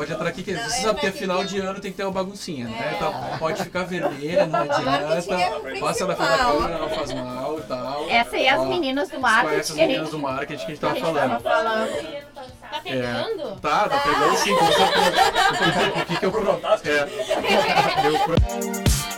Pode entrar aqui, que você sabe que é final de ano tem que ter uma baguncinha, né? Então, pode ficar vermelha, não adianta. Passa na frente da câmera, não faz mal e tal. Essa aí é as meninas do Conhece marketing as que a meninas gente do marketing que a gente tava que falando. Tá pegando? Tá, tá pegando sim. O que que eu pro... é, eu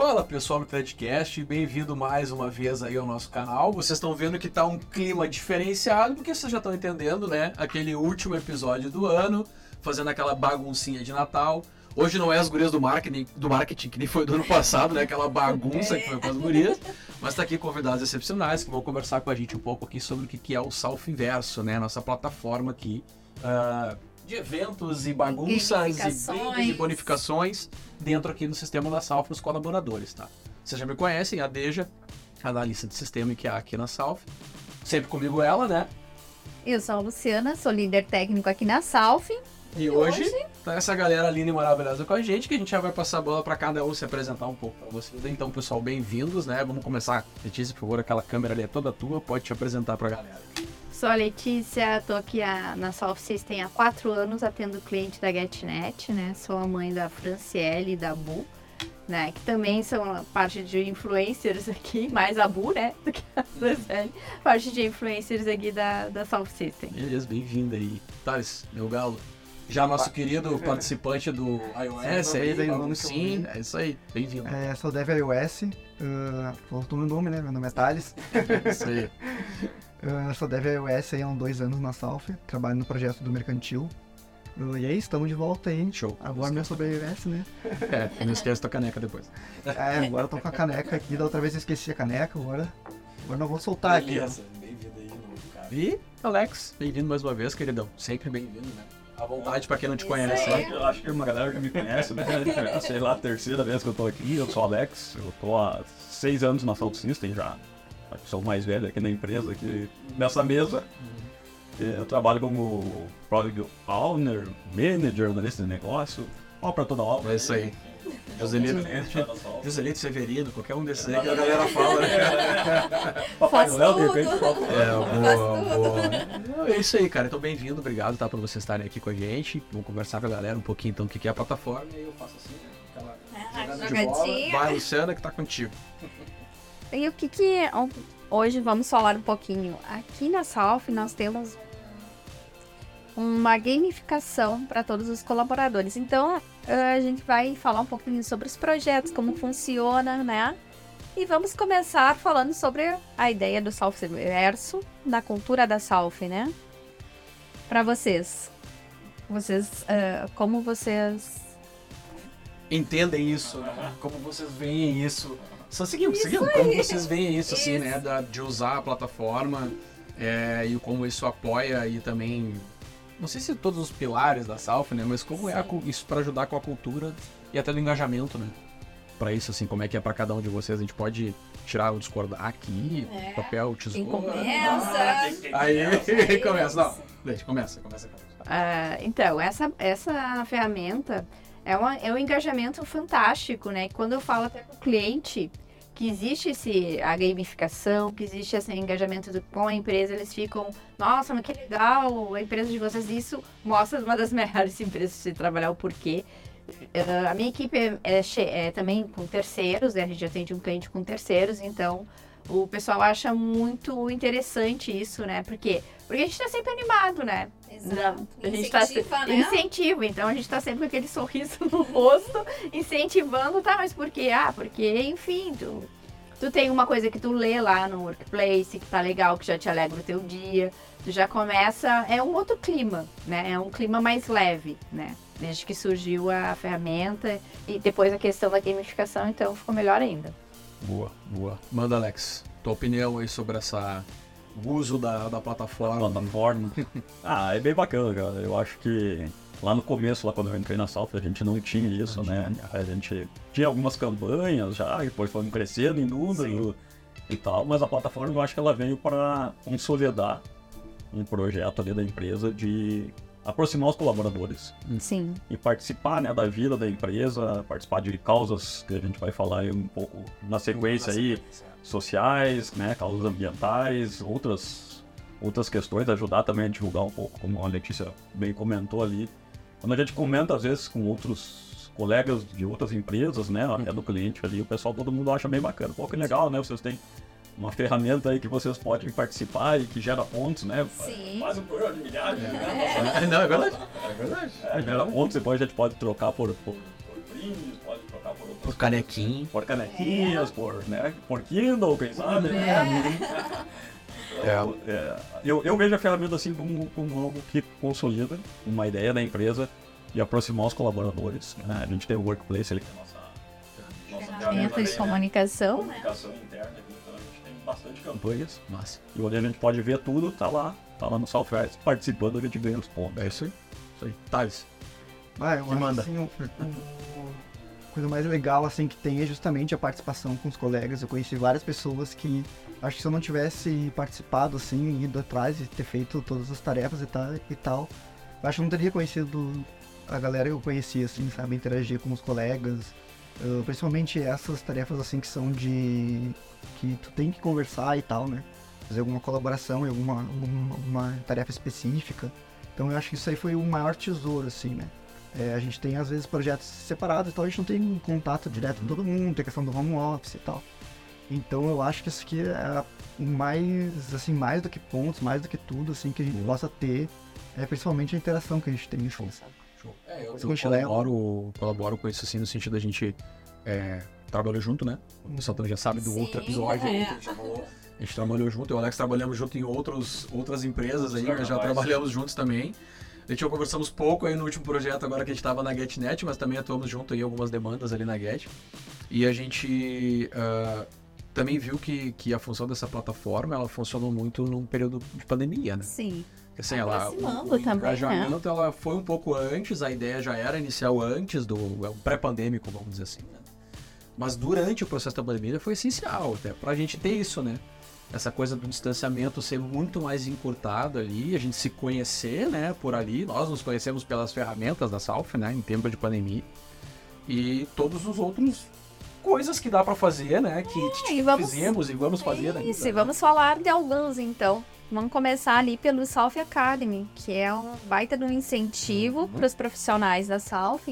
Fala pessoal do Threadcast, bem-vindo mais uma vez aí ao nosso canal. Vocês estão vendo que tá um clima diferenciado, porque vocês já estão entendendo, né? Aquele último episódio do ano, fazendo aquela baguncinha de Natal. Hoje não é as gurias do marketing, do marketing que nem foi do ano passado, né? Aquela bagunça que foi com as gurias. Mas tá aqui convidados excepcionais que vão conversar com a gente um pouco aqui sobre o que é o Salf Inverso, né? Nossa plataforma aqui ah, de eventos e bagunças e e bonificações dentro aqui do sistema da Salf para os colaboradores, tá? Vocês já me conhecem, a Deja, analista de sistema que há aqui na Salf. Sempre comigo ela, né? Eu sou a Luciana, sou líder técnico aqui na Salf. E hoje, tá essa galera linda e maravilhosa com a gente, que a gente já vai passar a bola para cada um se apresentar um pouco para vocês. Então, pessoal, bem-vindos, né? Vamos começar. Letícia, por favor, aquela câmera ali é toda tua, pode te apresentar pra galera. Sou a Letícia, tô aqui a- na Salf System há quatro anos, atendo cliente da GetNet, né? Sou a mãe da Franciele e da Bu, né? Que também são parte de influencers aqui, mais a Bu, né? Do que a Franciele. Parte de influencers aqui da, da Salf System. Beleza, bem-vindo aí. Thales, meu galo. Já nosso querido participante do iOS, Sim, aí, ver sim, é isso aí, bem-vindo. É, sou Dev iOS, uh, faltou meu nome, né? Meu nome é Thales. É isso aí. Sou Dev iOS aí há uns dois anos na Salf, trabalho no projeto do Mercantil. E aí, estamos de volta aí. Show. Agora mesmo sobre iOS, né? É, não esquece tua caneca depois. É, agora eu tô com a caneca aqui, da outra vez eu esqueci a caneca, agora, agora não vou soltar aqui. ó. bem-vindo aí de novo, cara. E, Alex, bem-vindo mais uma vez, queridão. Sempre bem-vindo, né? À vontade pra quem não te conhece, né? Eu acho que uma galera já me conhece, né? Sei lá, a terceira vez que eu tô aqui, eu sou o Alex, eu tô há seis anos na Salt System já. Acho que sou o mais velho aqui na empresa, aqui nessa mesa. E Eu trabalho como Product Owner, Manager, analista de negócio, ó pra toda obra. É isso aí. Joselito, Joselito Severino, qualquer um desses aí que a galera fala, né? Papai Noel, de repente, É, boa, boa. É isso aí, cara. Então, bem-vindo, obrigado, tá, por vocês estarem aqui com a gente. Vamos conversar com a galera um pouquinho, então, o que que é a plataforma. E aí eu faço assim, né? Aquela bola. jogadinha. Vai, Luciana, que tá contigo. E o que que... Hoje vamos falar um pouquinho. Aqui na Salf nós temos uma gamificação para todos os colaboradores. Então eh, a gente vai falar um pouquinho sobre os projetos, como funciona, né? E vamos começar falando sobre a ideia do Salf Verso, da cultura da Salf, né? Para vocês. Vocês, eh, como vocês Entendem isso, né? Como vocês veem isso. Só seguindo, seguindo. Como vocês veem isso, assim, né? da- de usar a plataforma é, e como isso apoia e também. Não sei se todos os pilares da Salf, né? Mas como é a isso para ajudar com a cultura e até do engajamento, né? Pra isso, assim, como é que é pra cada um de vocês? A gente pode tirar o discordar aqui, É. papel, Quem tesoura. Começa. Aí começa, não. Leite, começa, começa. começa. Ah, então, essa, essa ferramenta é, uma, é um engajamento fantástico, né? Quando eu falo até com o cliente que existe esse, a gamificação, que existe esse engajamento do- com a empresa, eles ficam, nossa, mas que legal, a empresa de vocês, isso mostra uma das melhores empresas de trabalhar, o porquê. Ah, a minha equipe é, é é também com terceiros, né? a gente atende um cliente com terceiros, então o pessoal acha muito interessante isso, né? Porque, porque a gente tá sempre animado, né? Exato. A gente tá Incentiva, né? incentivo, então a gente tá sempre com aquele sorriso no rosto, incentivando, tá? Mas por quê? Ah, porque, enfim, tu, tu tem uma coisa que tu lê lá no workplace, que tá legal, que já te alegra o teu dia, tu já começa, é um outro clima, né? É um clima mais leve, né? Desde que surgiu a ferramenta e depois a questão da gamificação, então ficou melhor ainda. Boa, boa. Manda, Alex, tua opinião aí sobre essa uso da, da plataforma. plataforma. Ah, é bem bacana, cara. Eu acho que lá no começo, lá quando eu entrei na Salf, a gente não tinha isso, né? A gente tinha algumas campanhas já, depois foram crescendo em número e tal, mas a plataforma eu acho que ela veio para consolidar um projeto ali da empresa de aproximar os colaboradores Sim. e participar né, da vida da empresa, participar de causas que a gente vai falar aí um pouco na sequência aí, sociais, né, causas ambientais, outras, outras questões, ajudar também a divulgar um pouco, como a Letícia bem comentou ali. Quando a gente comenta, às vezes, com outros colegas de outras empresas, né, até do cliente ali, o pessoal, todo mundo acha bem bacana. Pô, que legal, né, vocês têm uma ferramenta aí que vocês podem participar e que gera pontos, né? Sim. Faz um programa de milhares, né? Não, é verdade. É verdade. É, gera pontos, depois a gente pode trocar por, por, por brindes, por outras Por canequinhas, por, né, por Kindle, quem sabe, né? Então, é, eu, eu vejo a ferramenta assim como, como algo que consolida uma ideia da empresa e aproximar os colaboradores. né? A gente tem o Workplace ali, que é a nossa, nossa Ferramenta de de comunicação, né? comunicação interna, então a gente tem bastante campanhas. Massa. E onde a gente pode ver tudo, tá lá, tá lá no Software, participando, a gente ganha os pontos. É isso aí. Isso aí. Thales. Ah, eu acho manda. assim, o, coisa mais legal assim que tem é justamente a participação com os colegas. Eu conheci várias pessoas que acho que se eu não tivesse participado assim, ido atrás e ter feito todas as tarefas e tal, e tal acho que não teria conhecido a galera que eu conhecia, assim, sabe, interagir com os colegas. Uh, principalmente essas tarefas assim que são de. que tu tem que conversar e tal, né? Fazer alguma colaboração em alguma, alguma uma tarefa específica. Então eu acho que isso aí foi o maior tesouro, assim, né? É, a gente tem às vezes projetos separados e tal, a gente não tem contato direto com todo mundo, tem a questão do home office e tal. Então eu acho que isso aqui é mais, assim, mais do que pontos, mais do que tudo, assim, que a gente possa ter, é principalmente a interação que a gente tem, assim, sabe? É, eu, continua? colaboro, colaboro com isso assim, no sentido da gente é, trabalhou junto, né? O pessoal também já sabe do Sim, outro episódio é. que a gente falou. A gente trabalhou junto, eu e o Alex trabalhamos junto em outros, outras empresas aí, já trabalhamos juntos também. A gente conversamos pouco aí no último projeto agora que a gente estava na GetNet, mas também atuamos junto aí em algumas demandas ali na Get. E a gente ah, também viu que, que a função dessa plataforma, ela funcionou muito num período de pandemia, né? Sim. Assim, ela, Aproximando o também, né? engajamento ela foi um pouco antes, a ideia já era inicial antes do é o pré-pandêmico, vamos dizer assim. Né? Mas durante o processo da pandemia foi essencial até pra gente ter isso, né? Essa coisa do distanciamento ser muito mais encurtado ali, a gente se conhecer, né, por ali. Nós nos conhecemos pelas ferramentas da Salf, né, em tempo de pandemia. E todos os outros coisas que dá pra fazer, né, que É, e vamos- fizemos e vamos fazer ainda. Isso, e vamos falar de alguns então. Vamos começar ali pelo Salf Academy, que é um baita de um incentivo para os profissionais da Salf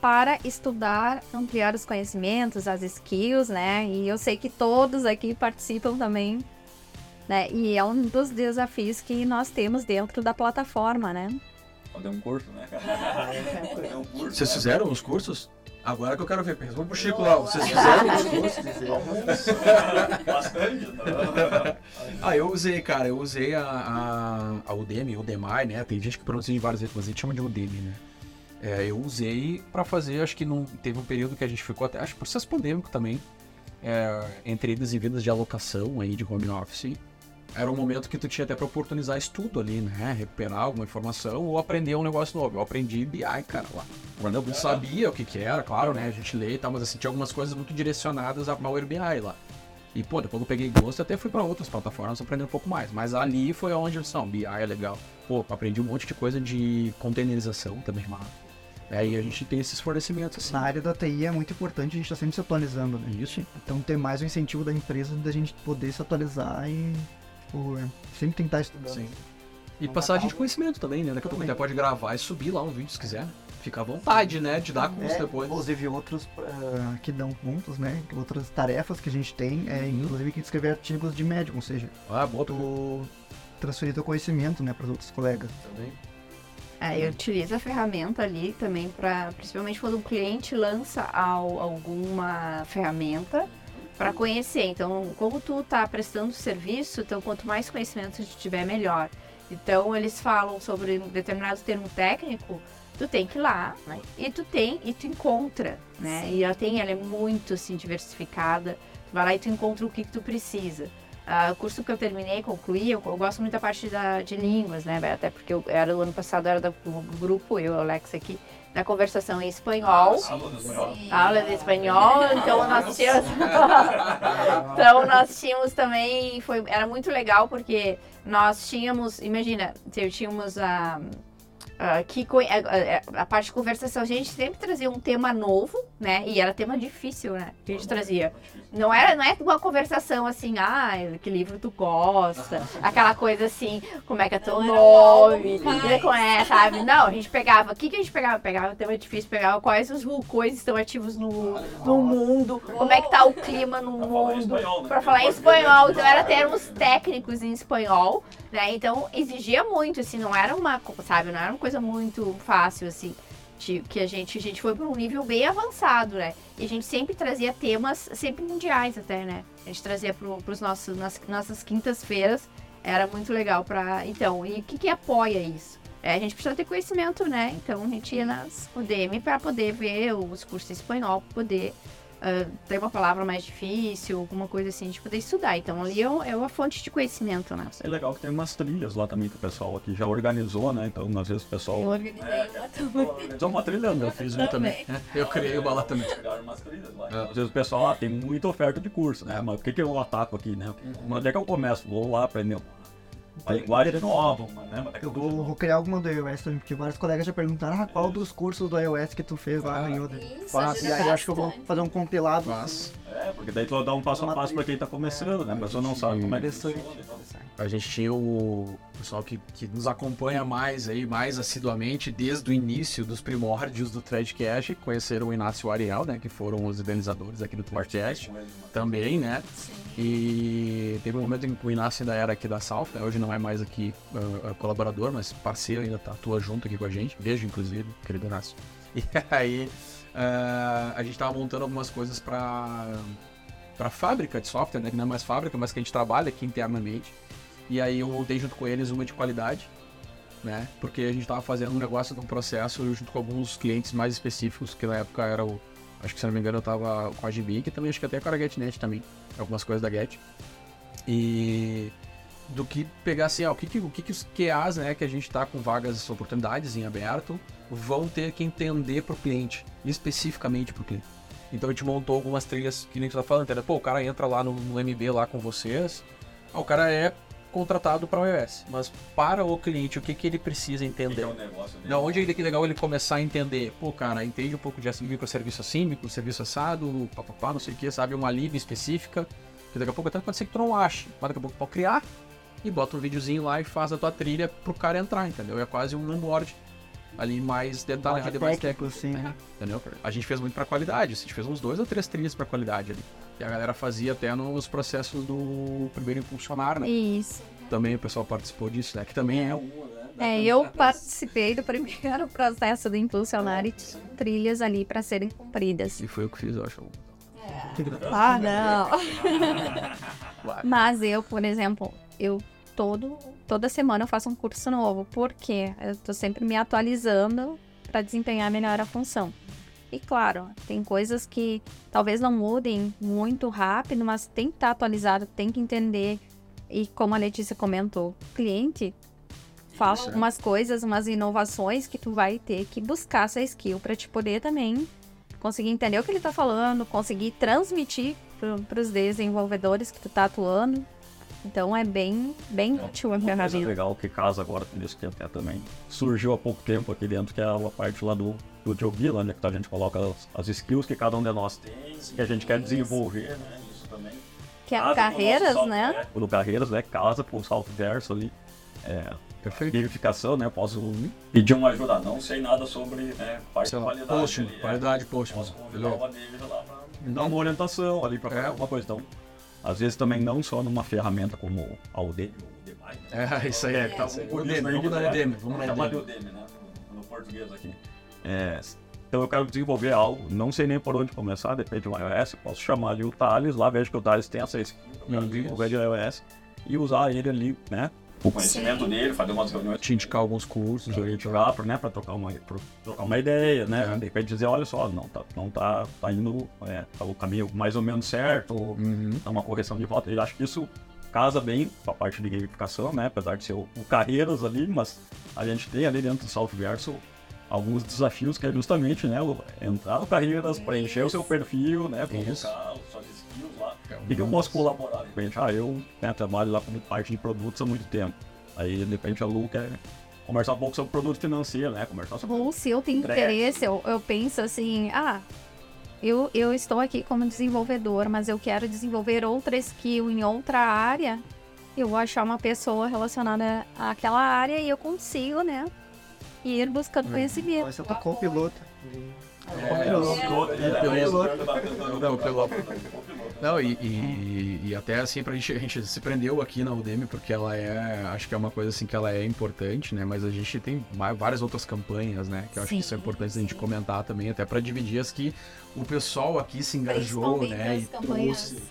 para estudar, ampliar os conhecimentos, as skills, né? E eu sei que todos aqui participam também, né? E é um dos desafios que nós temos dentro da plataforma, né? Fazer um curso, né? Fazer um curso, Vocês né? fizeram os cursos? Agora que eu quero ver, responde pro Chico lá, vocês fizeram os cursos? Bastante. tá? Ah, eu usei, cara, eu usei a, a, a Udemy, Udemy, né? Tem gente que pronuncia de várias vezes, mas a gente chama de Udemy, né? É, eu usei pra fazer, acho que não teve um período que a gente ficou até, acho processo pandêmico também, é, entre idas e vindas de alocação aí de home office. Era um momento que tu tinha até pra oportunizar estudo ali, né? Recuperar alguma informação ou aprender um negócio novo. Eu aprendi BI, cara, lá. Eu não sabia o que que era, claro, né? A gente lê e tal, mas assim, tinha algumas coisas muito direcionadas a Power BI lá. E, pô, depois eu peguei gosto até fui pra outras plataformas aprender um pouco mais. Mas ali foi onde disse, não, BI é legal. Pô, aprendi um monte de coisa de containerização também lá. É, e a gente tem esses fornecimentos, assim. Na área da TI é muito importante a gente estar sempre se atualizando, né? Isso. Então ter mais um incentivo da empresa da gente poder se atualizar e tipo, sempre tentar estudar. Sim. E passagem de conhecimento também, né? Daqui a pouco até pode gravar e subir lá um vídeo se quiser. Fica à vontade, né? De dar curso É, depois. inclusive outros ah, que dão pontos, né? Outras tarefas que a gente tem é inclusive que escrever artigos de médico, ou seja, Ah, bota o tu transferir teu conhecimento, né, para os outros colegas. também. É, eu utilizo a ferramenta ali também para, principalmente quando o cliente lança al- alguma ferramenta para conhecer. Então, como tu tá prestando serviço, então quanto mais conhecimento tu tiver, melhor. Então, eles falam sobre um determinado termo técnico, tu tem que ir lá, né? E tu tem, e tu encontra, né? E ela tem, ela é muito, assim, diversificada. Tu vai lá e tu encontra o que, que tu precisa. Ah, o curso que eu terminei, concluí, eu, eu gosto muito da parte da, de línguas, né? Até porque eu era do ano passado, era do grupo, eu e o Alex aqui, da conversação em espanhol. Aula de espanhol, então nós tínhamos. então nós tínhamos também. Foi, era muito legal porque nós tínhamos. Imagina, tínhamos a. ah, que co- é- é- a parte de conversação, a gente sempre trazia um tema novo, né? E era tema difícil, né? Que a gente trazia. Não era, não é uma conversação assim, ah, que livro tu gosta, aquela coisa assim, como é que é teu nome, como é, sabe? Não, a gente pegava, o que, que a gente pegava? Pegava tema difícil, pegava quais os vulcões estão ativos no, no mundo, como é que tá o clima no falar em mundo, espanhol, né? pra falar em espanhol, então era termos técnicos em espanhol, né? Então exigia muito, assim, não era uma, sabe, não era uma coisa muito fácil, assim, de- que a gente, a gente foi para um nível bem avançado, né? E a gente sempre trazia temas, sempre mundiais até, né? A gente trazia para os nossos, nas nossas quintas-feiras, era muito legal para Então, e o que que apoia isso? É, a gente precisa ter conhecimento, né? Então a gente ia nas UDM para poder ver os cursos em espanhol, poder ter uma palavra mais difícil, alguma coisa assim, a gente poder estudar. Então ali é, é uma fonte de conhecimento, né? É legal que tem umas trilhas lá também que o pessoal aqui já organizou, né? Então, às vezes o pessoal Eu organizei uma turma. organizou uma trilha, eu fiz uma também. É, Eu criei uma lá também. Pegaram umas trilhas lá. Às vezes o pessoal, ah, tem muita oferta de curso, né? Mas o que, que eu ataco aqui, né? Onde é que eu começo? Vou lá aprender uma linguagem nova, uma, né? Uma Eu vou, vou criar alguma do iOS também, porque vários colegas já perguntaram ah, qual dos cursos do iOS que tu fez lá em Udemy. Isso, Faço, e aí eu acho que eu vou fazer um compilado. Mas É, porque daí tu dá um passo a passo pra quem tá começando, né? A pessoa não sabe como é que funciona. a gente tinha o pessoal que, que nos acompanha mais aí, mais assiduamente, desde o início dos primórdios do Threadcast, conheceram o Inácio e o Ariel, né? Que foram os idealizadores aqui do Threadcast. Também, né? E teve um momento em que o Inácio ainda era aqui da né? hoje não é mais aqui ah, colaborador, mas parceiro, ainda tá, atua junto aqui com a gente. Beijo, inclusive, querido Inácio. E aí ah, a gente tava montando algumas coisas para para fábrica de software, né? Que não é mais fábrica, mas que a gente trabalha aqui internamente. E aí eu montei junto com eles uma de qualidade, né? Porque a gente tava fazendo um negócio de um processo junto com alguns clientes mais específicos, que na época era o. Acho que se não me engano eu tava com a GB, que também acho que até com a GetNet também. Algumas coisas da Get. E do que pegar assim, ó, o que, que, o que, que os QAs, né, que a gente tá com vagas, oportunidades em aberto, vão ter que entender pro cliente, especificamente pro cliente. Então a gente montou algumas trilhas que nem tu tá falando, entendeu? Pô, o cara entra lá no, no MB lá com vocês, ah, o cara é contratado para o iOS, mas para o cliente, o que, que ele precisa entender? o negócio dele. Não, onde é que legal ele começar a entender? Pô, cara, entende um pouco de microserviço assim, microserviço assado, papapá, não sei o que, sabe? Uma lib específica, que daqui a pouco até pode ser que tu não ache, mas daqui a pouco pode criar e bota um videozinho lá e faz a tua trilha pro cara entrar, entendeu? É quase um onboard ali mais detalhado e mais técnico. técnico, assim, né? Entendeu? A gente fez muito pra qualidade, a gente fez uns dois ou três trilhas pra qualidade ali. E a galera fazia até nos processos do primeiro impulsionar, né? Isso. Também o pessoal participou disso, né? Que também é uma, né? da- É, eu participei do primeiro processo do Impulsionar e tinha trilhas ali para serem cumpridas. E foi eu que fiz, eu acho. Ah, não. Mas eu, por exemplo, eu todo, toda semana eu faço um curso novo. Por quê? Eu tô sempre me atualizando para desempenhar melhor a função. E claro, tem coisas que talvez não mudem muito rápido, mas tem que estar atualizado, tem que entender. E como a Letícia comentou, cliente fala é. algumas coisas, umas inovações que tu vai ter que buscar essa skill para te poder também conseguir entender o que ele tá falando, conseguir transmitir para os desenvolvedores que tu tá atuando. Então é bem, bem útil a coisa ferramenta. legal que casa agora com isso que até também surgiu há pouco tempo aqui dentro, que é a parte lá do, do Job, lá, né, que a gente coloca as, as skills que cada um de nós tem, que a gente quer desenvolver, né, isso também. Que é o carreiras, software, né? O do Carreiras, né, casa com o Saltverso ali, é, Perfeito. verificação, né, posso pedir uma ajuda, não sei nada sobre, né, parte Sei de lá, qualidade. post, ali, é. qualidade post. Posso convidar uma deles lá pra dar uma orientação ali pra fazer É. alguma coisa. Então, às vezes também não só numa ferramenta como a Udemy ou o Udemy, né? É, isso aí é. Tá, Udemy, vamos na Udemy, vamos na chamar de Udemy. Udemy, né? No português aqui. É, então eu quero desenvolver algo, não sei nem por onde começar, depende do iOS, posso chamar ali o Thales, lá vejo que o Thales tem essa skill, eu quero Uhum. desenvolver de iOS e usar ele ali, né? O conhecimento dele, fazer umas reuniões Te indicar alguns cursos a aí. gente jogar, pra, né, pra trocar uma, pra trocar uma ideia, né? É. De repente dizer, olha só, não tá, não tá, tá indo é, tá o caminho mais ou menos certo, ou Uhum. dá uma correção de volta. Eu acho que isso casa bem com a parte de gamificação, né? Apesar de ser o, o carreiras ali, mas a gente tem ali dentro do Saltverso alguns desafios que é justamente, né, entrar no carreiras, preencher o seu perfil, né, Isso. colocar suas skills lá. É um E que eu posso colaborar? De repente, ah, eu né, trabalho lá como parte de produtos há muito tempo. Aí, de repente, a Lu quer conversar um pouco sobre produto financeiro, né? Conversar sobre. Ou se eu tenho Interesse. interesse, eu, eu penso assim, ah, eu, eu estou aqui como desenvolvedor, mas eu quero desenvolver outra skill em outra área, eu vou achar uma pessoa relacionada àquela área e eu consigo, né? Ir buscando conhecimento. Vai ser tua copiloto. Não, pelo... Não, e, e- e até assim, pra gente, a gente se prendeu aqui na Udemy porque ela é, acho que é uma coisa assim que ela é importante, né? Mas a gente tem várias outras campanhas, né? Que eu acho que Sim. são importantes a gente comentar também, até pra dividir as que o pessoal aqui se engajou, né? as E campanhas trouxe.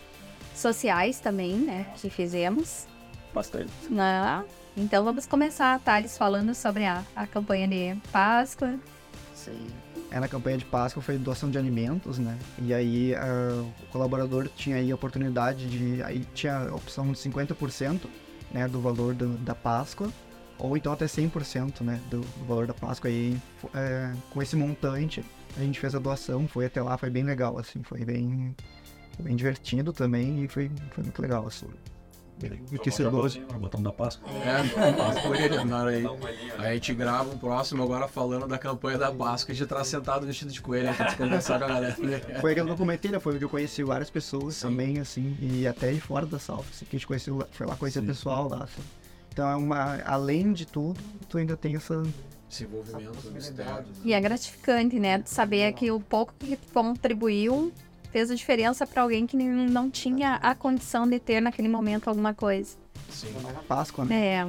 sociais também, né? Que fizemos. Bastante. né? Então vamos começar, Thales, falando sobre a, a campanha de Páscoa. Sim. É, na campanha de Páscoa foi doação de alimentos, né? E aí ah, o colaborador tinha aí a oportunidade de. Aí tinha a opção de 50% né, do valor do- da Páscoa, ou então até 100% né, do, do valor da Páscoa. Fo- é, com esse montante a gente fez a doação, foi até lá, foi bem legal, assim, foi bem, foi bem divertido também e foi, foi muito legal, assim. Enriquecedor. Botão da Páscoa. É, por ele, na hora aí. Aí a gente grava um próximo agora falando da campanha da Páscoa, a gente tá sentado vestido de coelho, pra gente conversar com a galera. Foi aquele que eu comentei, né? Foi onde eu conheci várias pessoas Sim. também, assim, e até de fora da Salf, assim, que a gente conheceu, foi lá conhecer o pessoal lá, assim. Então é uma. Além de tudo, tu ainda tem essa. Esse envolvimento, mistério. E é gratificante, né? de Saber que o pouco que contribuiu fez a diferença para alguém que não tinha a condição de ter naquele momento alguma coisa. Sim. Páscoa, né? É,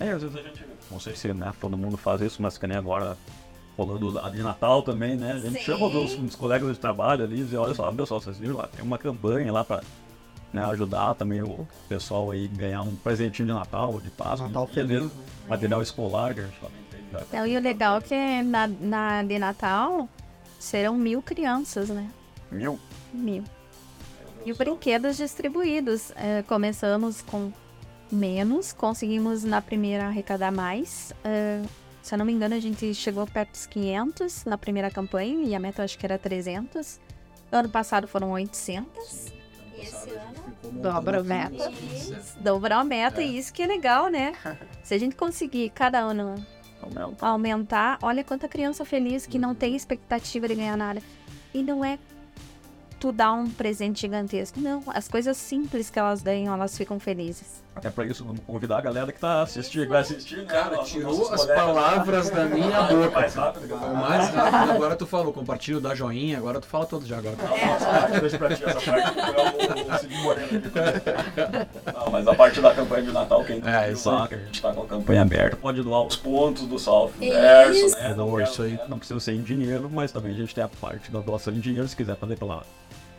É, às vezes a gente. Não sei se né, todo mundo faz isso, mas que nem agora rolando a de Natal também, né? A gente Sim. chama os, os colegas de trabalho ali e diz, olha só, pessoal, vocês viram lá, tem uma campanha lá pra né, ajudar também o pessoal aí ganhar um presentinho de Natal de Páscoa. Natal vezes feliz. Material escolar que a gente já. Então, e o legal é que na, na de Natal serão mil crianças, né? Mil? Mil. E brinquedos distribuídos. É, começamos com menos, conseguimos na primeira arrecadar mais. É, se eu não me engano, a gente chegou perto dos 500 na primeira campanha e a meta eu acho que era 300. Ano passado foram 800. E esse ano dobra a meta. Dobrou a meta e isso que é legal, né? Se a gente conseguir cada ano Aumenta. aumentar, olha quanta criança feliz que não tem expectativa de ganhar nada. E não é tu dar um presente gigantesco. Não, as coisas simples que elas ganham, elas ficam felizes. Até pra isso, vamos convidar a galera que tá assistindo, vai assistir. né? Cara, tirou as palavras da minha Mais boca. rápido, O mais rápido, agora tu falou, compartilha, dá joinha, agora tu fala todo já agora. Deixa pra ti essa parte, que eu vou seguir morrendo aqui. Não, mas a parte da campanha de Natal, quem É, isso lá, que a gente tá com a campanha aberta, pode doar os pontos do Salve Verso, né? Não, isso aí. Não precisa ser em dinheiro, mas também a gente tem a parte da doação em dinheiro, se quiser fazer pela,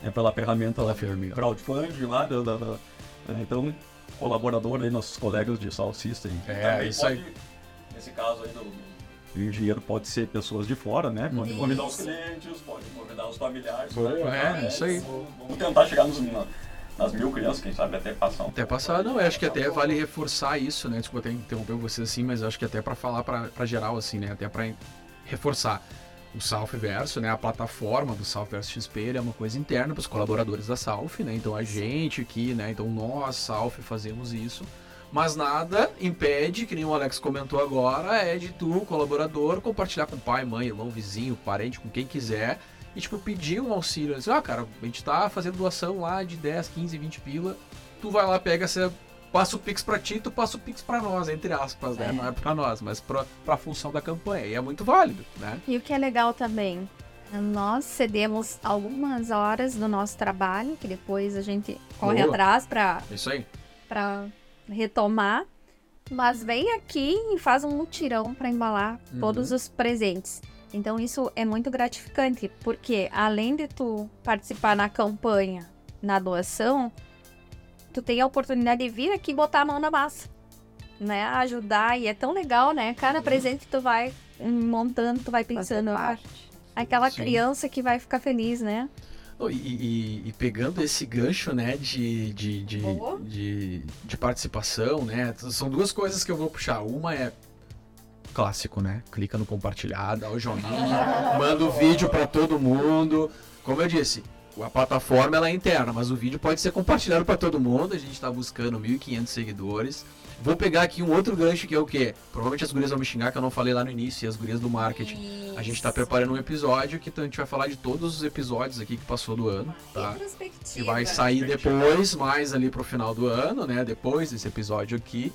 é pela ferramenta lá, ferramenta. crowdfunding lá, da, da- da- né, então, colaborador aí, nossos colegas de Sal System. É, Também isso pode, aí. Nesse caso aí do, engenheiro pode ser pessoas de fora, né? Pode convidar os clientes, pode convidar os familiares. Boa, né? é, isso aí. Vamos tentar chegar nos, na- nas mil crianças, quem sabe até passar um Até passar, não, eu acho que até vale reforçar isso, né? Desculpa até interromper vocês assim, mas acho que até pra falar pra geral, assim, né? Até pra reforçar. O Salfverso, né? A plataforma do Salfverso XP é uma coisa interna para os colaboradores da Salf, né? Então a gente aqui, né? Então nós, Salf, fazemos isso. Mas nada impede, que nem o Alex comentou agora, é de tu, colaborador, compartilhar com pai, mãe, irmão, vizinho, parente, com quem quiser. E, tipo, pedir um auxílio. Dizer, ah, cara, a gente tá fazendo doação lá de 10, 15, 20 pila. Tu vai lá, pega essa. Passa o Pix pra ti, tu passa o Pix pra nós, entre aspas, né? Não é pra nós, mas pra, pra função da campanha. E é muito válido, né? E o que é legal também, nós cedemos algumas horas do nosso trabalho, que depois a gente corre Boa. atrás para É isso aí. para retomar, mas vem aqui e faz um mutirão para embalar Uhum. todos os presentes. Então isso é muito gratificante, porque além de tu participar na campanha, na doação, tu tem a oportunidade de vir aqui e botar a mão na massa, né? Ajudar e é tão legal, né? Cada presente que tu vai hum, montando, tu vai pensando, ah, aquela Sim. criança que vai ficar feliz, né? Oh, E, e- e pegando esse gancho, né, de, de, de, de, de participação, né, são duas coisas que eu vou puxar. Uma é clássico, né, clica no compartilhar, dá o joinha, manda o vídeo pra todo mundo. Como eu disse, a plataforma ela é interna, mas o vídeo pode ser compartilhado para todo mundo. A gente está buscando 1.500 seguidores. Vou pegar aqui um outro gancho que é o quê? Provavelmente as gurias vão me xingar que eu não falei lá no início, e as gurias do marketing. A gente está preparando um episódio que a gente vai falar de todos os episódios aqui que passou do ano, tá? Que vai sair depois, mais ali pro final do ano, né? Depois desse episódio aqui.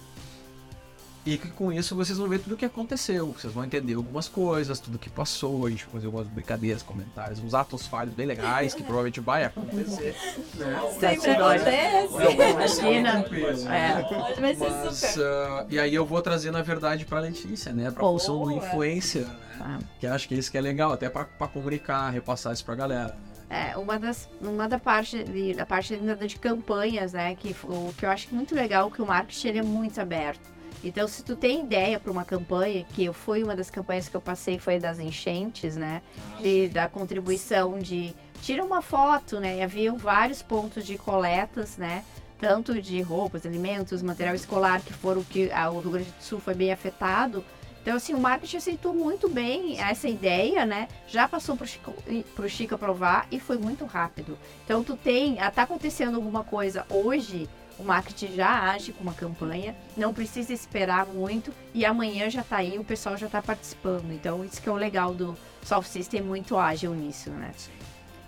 E que com isso vocês vão ver tudo o que aconteceu. Vocês vão entender algumas coisas, tudo que passou. A gente vai fazer algumas brincadeiras, comentários, uns atos falhos bem legais que provavelmente vai acontecer. Né? Sempre acontece. Imagina. É. Vai ser Mas, super. ah, e aí eu vou trazer, na verdade, pra Letícia, né? Pra Boa. função do influencer, né? Ah. Que acho que isso que é legal, até pra, pra comunicar, repassar isso pra galera. É, uma das uma da parte de, da parte ainda de campanhas, né, que o que eu acho muito legal é que o marketing ele é muito aberto. Então, se tu tem ideia para uma campanha, que foi uma das campanhas que eu passei foi das enchentes, né, de, da contribuição de tira uma foto, né, e havia vários pontos de coletas, né, tanto de roupas, alimentos, material escolar que foram que a, o Rio Grande do Sul foi bem afetado. Então, assim, o marketing aceitou muito bem essa ideia, né? Já passou pro Chico, pro Chico aprovar e foi muito rápido. Então, tu tem, ah, tá acontecendo alguma coisa hoje, o marketing já age com uma campanha, não precisa esperar muito e amanhã já tá aí, o pessoal já tá participando. Então, isso que é o legal do Soft System, é muito ágil nisso, né?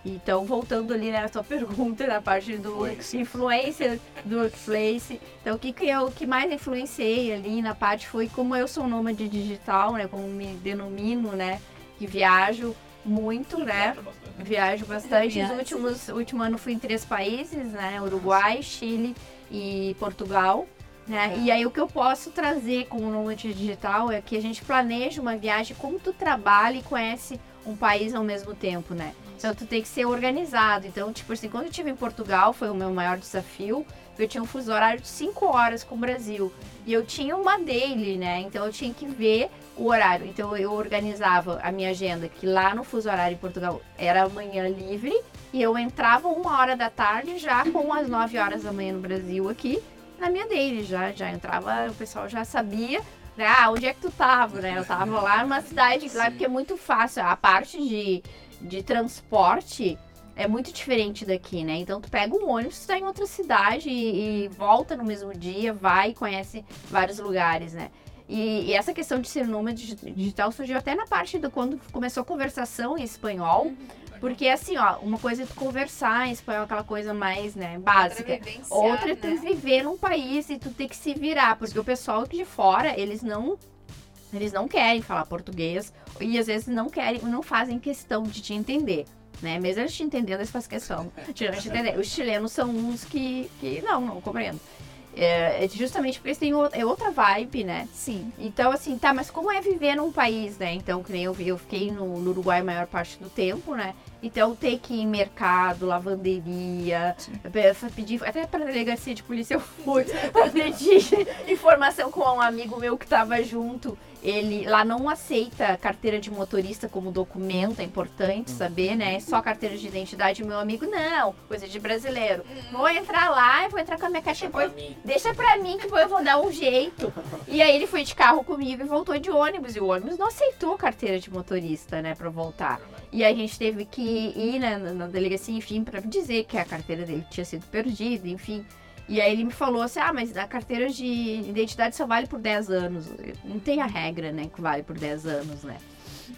Então, voltando ali na tua pergunta, na parte do influencer do workplace. Então, o que, que eu que mais influenciei ali na parte foi como eu sou nômade digital, né? Como me denomino, né? Que viajo muito, né? Viajo bastante. Os Viaja. últimos, o último ano fui em três países, né? Uruguai, Chile e Portugal. Né? E aí o que eu posso trazer como nômade digital é que a gente planeja uma viagem como tu trabalha e conhece um país ao mesmo tempo, né? Então tu tem que ser organizado. Então, tipo assim, quando eu estive em Portugal, foi o meu maior desafio, eu tinha um fuso horário de 5 horas com o Brasil. E eu tinha uma daily, né? Então eu tinha que ver o horário. Então eu organizava a minha agenda, que lá no fuso horário em Portugal era manhã livre, e eu entrava uma hora da tarde já com as 9 horas da manhã no Brasil aqui, na minha daily já. Já entrava, o pessoal já sabia. Né? Ah, onde é que tu tava, né? Eu tava lá numa cidade, lá porque é muito fácil. A parte de, de transporte é muito diferente daqui, né? Então tu pega um ônibus, tu tá em outra cidade e, e volta no mesmo dia, vai e conhece vários lugares, né? E, e essa questão de ser nômade digi- digital surgiu até na parte do quando começou a conversação em espanhol. Porque assim, ó, uma coisa é tu conversar em espanhol, aquela coisa mais, né, básica. Outra é tu né? viver num país e tu ter que se virar, porque o pessoal de fora, eles não eles não querem falar português e às vezes não querem, não fazem questão de te entender. Né? Mesmo eles te entendendo, eles fazem questão te entender. Os chilenos são uns que, que não, não compreendo. É, é justamente porque eles têm é outra vibe, né? Sim. Então, assim, tá, mas como é viver num país, né? Então, que nem eu, vi- eu fiquei no, no Uruguai a maior parte do tempo, né? Então, ter que ir em mercado, lavanderia, pe- pedir, até pra delegacia de polícia eu fui, pra pedir informação com um amigo meu que tava junto. Ele lá não aceita carteira de motorista como documento, é importante saber, né? É só carteira de identidade. Meu amigo, não, coisa de brasileiro. Vou entrar lá, vou entrar com a minha caixa depois. Deixa pra mim que eu vou dar um jeito. E aí ele foi de carro comigo e voltou de ônibus. E o ônibus não aceitou carteira de motorista, né, pra voltar. E a gente teve que ir né, na, na delegacia, enfim, pra dizer que a carteira dele tinha sido perdida, enfim. E aí ele me falou assim, ah, mas a carteira de identidade só vale por 10 anos. Não tem a regra, né, que vale por 10 anos, né.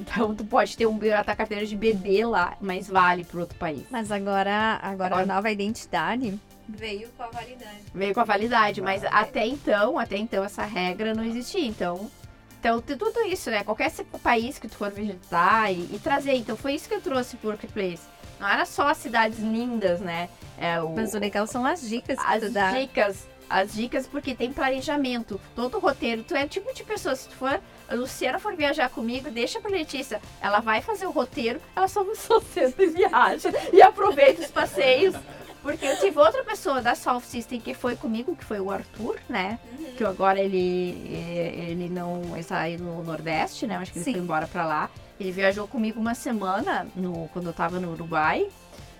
Então tu pode ter um, a tua carteira de bebê lá, mas vale pro outro país. Mas agora, agora a Agora- nova identidade Veio com a validade. Veio com a validade, mas até então, até então essa regra não existia. Então, então tem tudo isso, né? Qualquer país que tu for visitar e, e trazer. Então foi isso que eu trouxe pro Workplace. Não era só as cidades lindas, né? É, o, Mas o legal são as dicas que as tu dá. dicas, as dicas porque tem planejamento. Todo o roteiro, tu é o tipo de pessoa, se tu for, a Luciana for viajar comigo, deixa pra Letícia, ela vai fazer o roteiro, ela só, só senta e viaja e aproveita os passeios. Porque eu tive outra pessoa da Soft System que foi comigo, que foi o Arthur, né? Que agora ele, ele não está aí no Nordeste, né? Acho que ele Sim. foi embora pra lá. Ele viajou comigo uma semana no, quando eu tava no Uruguai.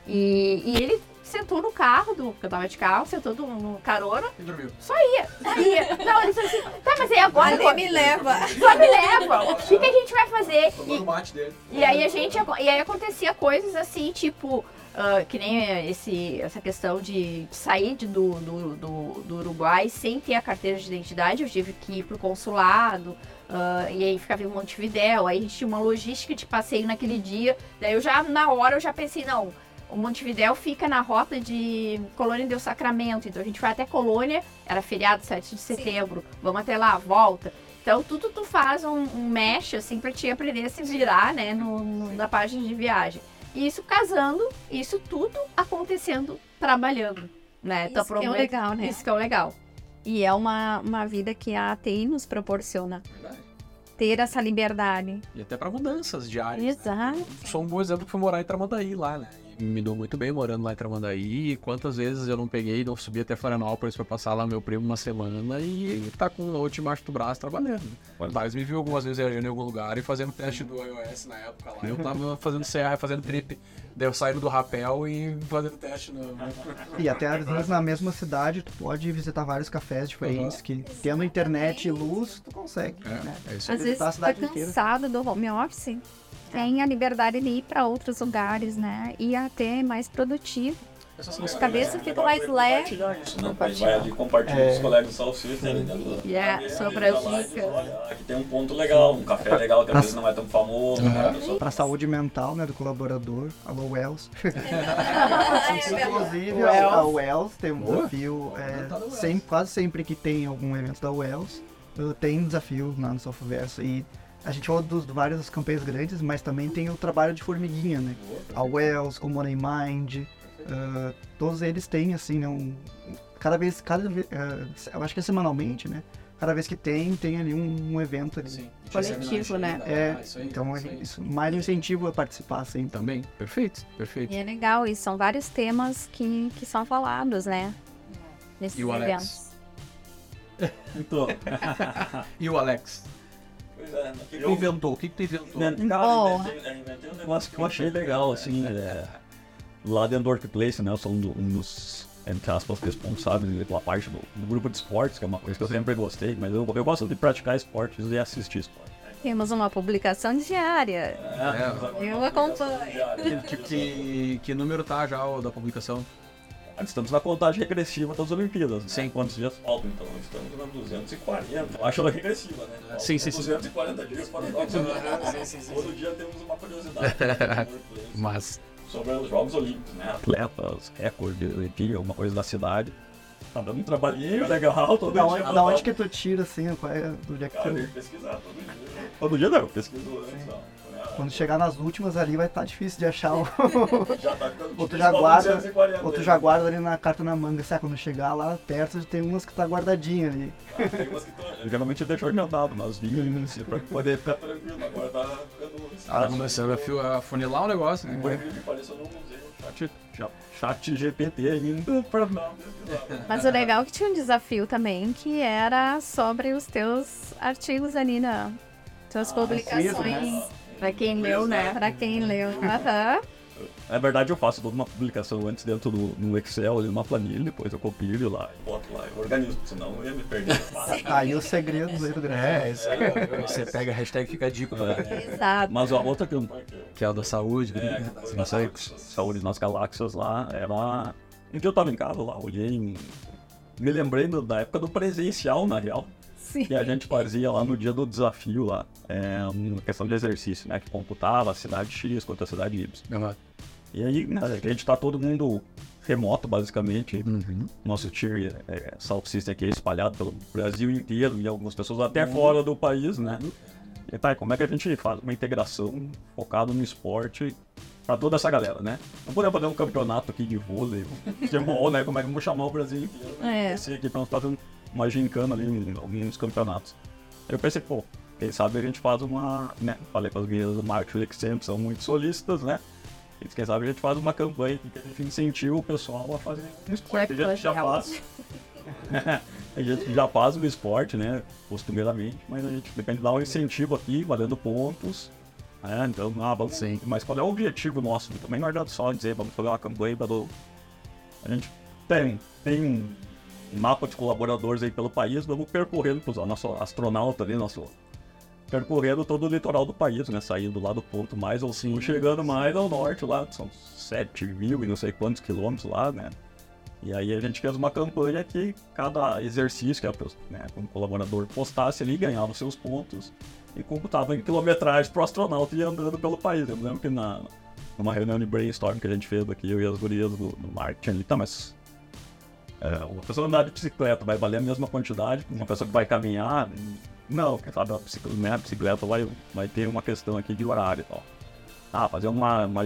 E, e ele sentou no carro, do, porque eu tava de carro, sentou no, no carona, E dormiu. só ia. Não, ele disse assim, tá, mas aí agora, Mas me leva. só me leva, o que, que a gente vai fazer? O mate dele. E aí a gente. E aí acontecia coisas assim, tipo. ah, que nem esse, essa questão de sair de- do, do, do, do Uruguai sem ter a carteira de identidade. Eu tive que ir pro consulado. Ah, e aí ficava em Montevidéu. Aí a gente tinha uma logística de passeio naquele dia. Daí eu já, na hora, eu já pensei, não. O Montevidéu fica na rota de Colônia del Sacramento. Então a gente vai até Colônia, era feriado 7 de setembro. Vamos até lá, volta. Então tudo tu faz um, um mesh assim pra te aprender a se virar, né, no, no- na página de viagem. E isso casando, isso tudo acontecendo trabalhando, né? Isso que é o legal, né? Isso que é o legal. E é uma, uma vida que a ATI nos proporciona. Verdade. Ter essa liberdade. E até pra mudanças diárias. Exato. Sou um bom exemplo que fui morar em Tramandaí lá, né? Me dou muito bem morando lá em Tramandaí. E quantas vezes eu não peguei, não subi até Florianópolis pra passar lá meu primo uma semana e tá com o outro embaixo do braço trabalhando. Olha. Mas me viu algumas vezes viajando em algum lugar e fazendo teste do iOS na época lá. Eu tava fazendo CA, fazendo trip. Daí eu saindo do rapel e fazendo teste no. E até às vezes na mesma cidade tu pode visitar vários cafés diferentes que tendo internet e luz tu consegue. né? É, é isso Às aí. vezes tá cidade inteira. cansado do home office. Tem a liberdade de ir para outros lugares, né? E até mais produtivo. A cabeça fica mais leve. Isso, né? A gente vai ali compartilhar É. com os colegas salsistas ali dentro da- Yeah, da sobre as dicas. Aqui tem um ponto legal, um café legal que às vezes não é tão famoso. né? A pessoa- Pra saúde mental, né, do colaborador. Alô, Wells. É Inclusive, a, a Wells tem um Boa. desafio, é, Tá no Wells. sem- quase sempre que tem algum evento da Wells, uh, tem desafio lá no Softverso. E a gente falou dos vários campanhas grandes, mas também tem o trabalho de formiguinha, né? A Wells, o Money Mind, uh, todos eles têm, assim, né, um, cada vez, cada vez, uh, eu acho que é semanalmente, né? Cada vez que tem, tem ali um, um evento ali. Sim. Coletivo, né? É, Ah, isso aí, então isso aí. isso, mais um incentivo a participar sempre. Também, perfeito, perfeito. E é legal, e são vários temas que, que são falados, né? Nesses E o Alex? eventos. Então, E o Alex? É, O que, que tu inventou? O que, que tu inventou? Oh. é, um negócio que eu achei legal, assim, é, lá dentro do Workplace, né, eu sou um, do- um dos, entre aspas, responsáveis pela parte do, do grupo de esportes, que é uma coisa que eu sempre gostei, mas eu, eu gosto de praticar esportes e assistir esportes. Temos uma publicação diária. É. Eu acompanho. Que, que, que número tá já o da publicação? Estamos na contagem regressiva das Olimpíadas. né? Sim. Quantos dias faltam, então? Estamos na 240. Acho ela regressiva, né? Faltam Sim, sim, sim. 240 dias para os Jogos Olímpicos. Todo dia temos uma curiosidade Mas, sobre os Jogos Olímpicos, né? Atletas, recorde, dia, alguma coisa da cidade. Tá dando um trabalhinho legal todo Da dia. onde, da onde que tu tira, assim, qual é, do dia que Cara, tu... pesquisar todo dia. Todo dia não, eu pesquiso antes, não. Quando chegar nas últimas ali vai estar difícil de achar o... Já tá ficando Ou tu difícil, já guarda, 240 ou tu aí. já guarda ali na carta na manga, sabe? Quando chegar lá perto tem umas que tá guardadinha ali. Tem umas que tão- Eu geralmente deixo orientado nas linhas, assim, pra poder ficar tranquilo. Agora tá ficando. tá começando a fio- a funilar o negócio, né? Que usei o chat, GPT ainda pra. Mas o legal é que tinha um desafio também, que era sobre os teus artigos ali na tuas publicações. né? Pra quem leu, né? Pra quem leu. Aham. Na verdade, eu faço toda uma publicação antes dentro do no Excel, ali numa planilha, depois eu copio lá boto lá, eu organizo, senão eu ia me perder. Aí os segredos aí do grande. É, isso aí. Você pega a hashtag fica a dica, né? Exato. Mas a outra que que é o da saúde. né? Não sei, saúde nas galáxias lá, era. Um dia eu tava em casa lá, olhei, em- me lembrei da época do presencial, na real. Sim. que a gente fazia lá no dia do desafio lá, é uma questão de exercício, né? Que computava a cidade X contra a cidade Y. E aí, né, a gente tá todo mundo remoto, basicamente. Uhum. Nosso tier é, System aqui é espalhado pelo Brasil inteiro e algumas pessoas até fora do país, né? E tá, como é que a gente faz uma integração focada no esporte pra toda essa galera, né? Não podemos fazer um campeonato aqui de vôlei, futebol, né? Como é que vamos chamar o Brasil inteiro? É. Esse aqui pra nós fazendo uma gincana ali em alguns campeonatos. Eu pensei, pô, quem sabe a gente faz uma, né? Falei com as meninas do marketing que sempre são muito solistas, né? E quem sabe a gente faz uma campanha que a gente incentiva o pessoal a fazer um esporte. A gente já faz. a gente já faz o esporte, né? Costumeiramente, mas a gente depende de dar um incentivo aqui, valendo pontos. né? Então, ah, vamos sim. Mas qual é o objetivo nosso? Também não adianta só dizer, vamos fazer uma campanha para do... A gente tem, tem um mapa de colaboradores aí pelo país, vamos percorrendo, o nosso astronauta ali, nosso percorrendo todo o litoral do país, né? Saindo lá do ponto mais ao sul, chegando mais ao norte lá, são 7 mil e não sei quantos quilômetros lá, né? E aí a gente fez uma campanha que cada exercício que a, né, colaborador postasse ali ganhava seus pontos e computava em quilometragem pro astronauta e andando pelo país. Eu lembro que na, numa reunião de brainstorm que a gente fez aqui, eu e as gurias do, do marketing ali, tá, mas é, uma pessoa andar de bicicleta vai valer a mesma quantidade, uma pessoa que vai caminhar, não, quem sabe a bicicleta, né, a bicicleta vai, vai ter uma questão aqui de horário e tal. Ah, fazer uma, uma,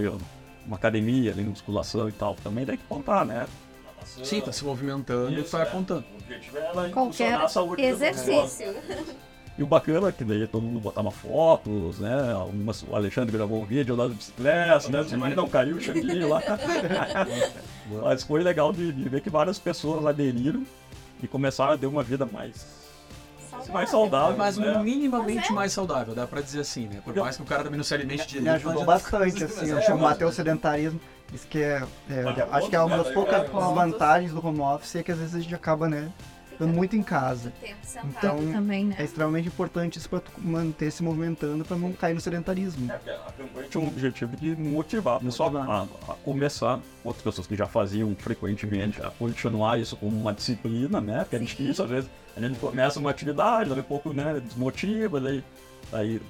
uma academia ali, musculação e tal, também tem que contar, né? Sim, tá se movimentando e vai é. apontando. O objetivo é ela Qualquer impulsionar a saúde exercício. E o bacana é que daí todo mundo botava fotos, né? Algumas, o Alexandre gravou um vídeo lá de bicicleta, né? Mas não caiu o lá. Mas foi legal de, de ver que várias pessoas aderiram e começaram a ter uma vida mais, mais saudável. Mas né? minimamente mais saudável, dá pra dizer assim, né? Por mais que o cara também não se alimente de Me ajudou bastante, assim, eu combater o sedentarismo. Isso que é, é, acho que é uma das poucas vantagens do home office é que às vezes a gente acaba, né, ficando muito em casa. Então, Também, né? é extremamente importante isso para tu manter se movimentando para não cair no sedentarismo. A campanha tinha um objetivo de motivar o pessoal a, a começar, outras pessoas que já faziam frequentemente, a continuar isso como uma disciplina, né? Porque a gente isso, às vezes, a gente começa uma atividade, daqui a pouco, né, desmotiva, daí, daí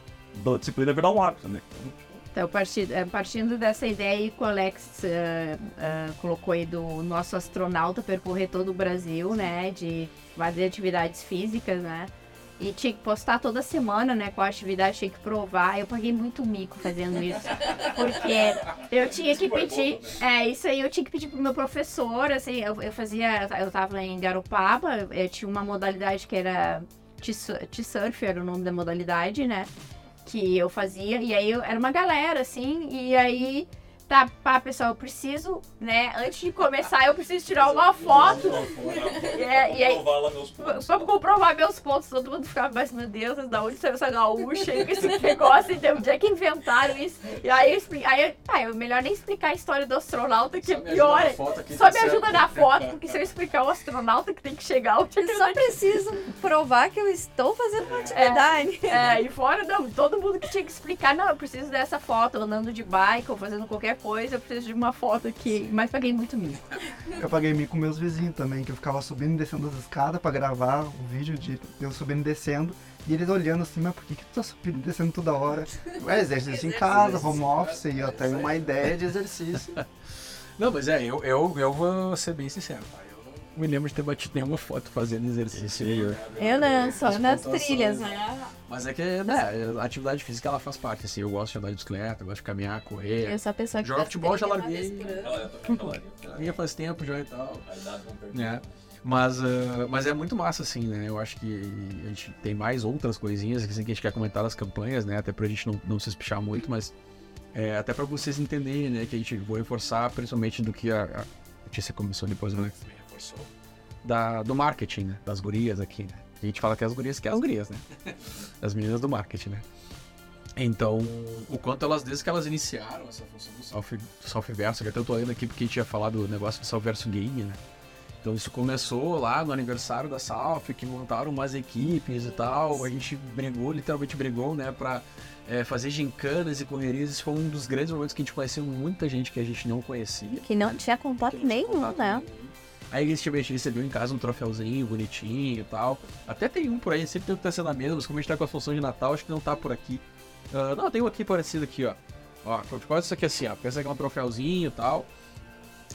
da disciplina virar um hábito, né? Então, partindo, eh, partindo dessa ideia aí que o Alex eh, eh, colocou aí do nosso astronauta percorrer todo o Brasil, né? De fazer atividades físicas, né? E tinha que postar toda semana, né? Qual atividade tinha que provar. Eu paguei muito mico fazendo isso. Porque eu tinha que pedir. É, isso aí eu tinha que pedir pro meu professor, assim, eu, eu fazia. Eu tava em Garopaba, eu tinha uma modalidade que era T-Surf, era o nome da modalidade, né? Que eu fazia, e aí eu, era uma galera, assim, e aí, tá, pá, pessoal, eu preciso, né, antes de começar, eu preciso tirar uma foto. É, e aí, só pra comprovar meus pontos, todo mundo ficava, mas meu Deus, da onde saiu essa gaúcha aí com esse negócio, então, onde é que inventaram isso? E aí, eu expli- aí tá, é melhor nem explicar a história do astronauta, que é Só me ajuda pior. Só tá me ajuda na foto, porque se eu explicar o astronauta que tem que chegar, é Eu só preciso provar que eu estou fazendo uma atividade. É, e fora, não, todo mundo que tinha que explicar, não, eu preciso dessa foto, andando de bike ou fazendo qualquer coisa, eu preciso de uma foto aqui. Mas paguei muito mico. Eu paguei mico com meus vizinhos também, que eu ficava subindo e descendo as escadas para gravar o vídeo de eu subindo e descendo. E eles olhando assim, mas por que, que tu tá subindo e descendo toda hora? Ué, exercício em casa, home office, e eu tenho uma ideia de exercício. Não, mas é, eu, eu, eu vou ser bem sincero, me lembro de ter batido nenhuma foto fazendo exercício. Eu não, só As nas trilhas, né? Mas é que, né, a atividade física ela faz parte, assim, eu gosto de andar de bicicleta, eu gosto de caminhar, correr. Eu sou a pessoa que Jogar futebol já larguei. Larguei faz tempo já e tal. né? Mas, ah, mas é muito massa, assim, né? Eu acho que a gente tem mais outras coisinhas assim, que a gente quer comentar nas campanhas, né? Até pra gente não, não se espichar muito, mas é, até pra vocês entenderem, né? Que a gente vou reforçar principalmente do que a, a Letícia começou depois, né? Da, do marketing, né? Das gurias aqui, né? A gente fala que é as gurias que é as gurias, né? As meninas do marketing, né? Então, o quanto elas, desde que elas iniciaram essa função do Salve, do Salve Verso, que até eu tô lendo aqui porque a gente ia falar do negócio do Salve Verso Game, né? Então isso começou lá no aniversário da Salf, que montaram umas equipes e tal. A gente brigou, literalmente brigou, né, pra é, fazer gincanas e correrias. Esse foi um dos grandes momentos que a gente conheceu muita gente que a gente não conhecia. Que não tinha contato tinha nenhum, contato né? nenhum. Aí gente recebeu em casa um troféuzinho bonitinho e tal. Até tem um por aí, sempre tem que estar sendo a mesma, mas como a gente tá com a função de Natal, acho que não tá por aqui. Ah, não, tem um aqui parecido aqui, ó. Ó, quase isso aqui assim, ó. Pensa que é um troféuzinho e tal.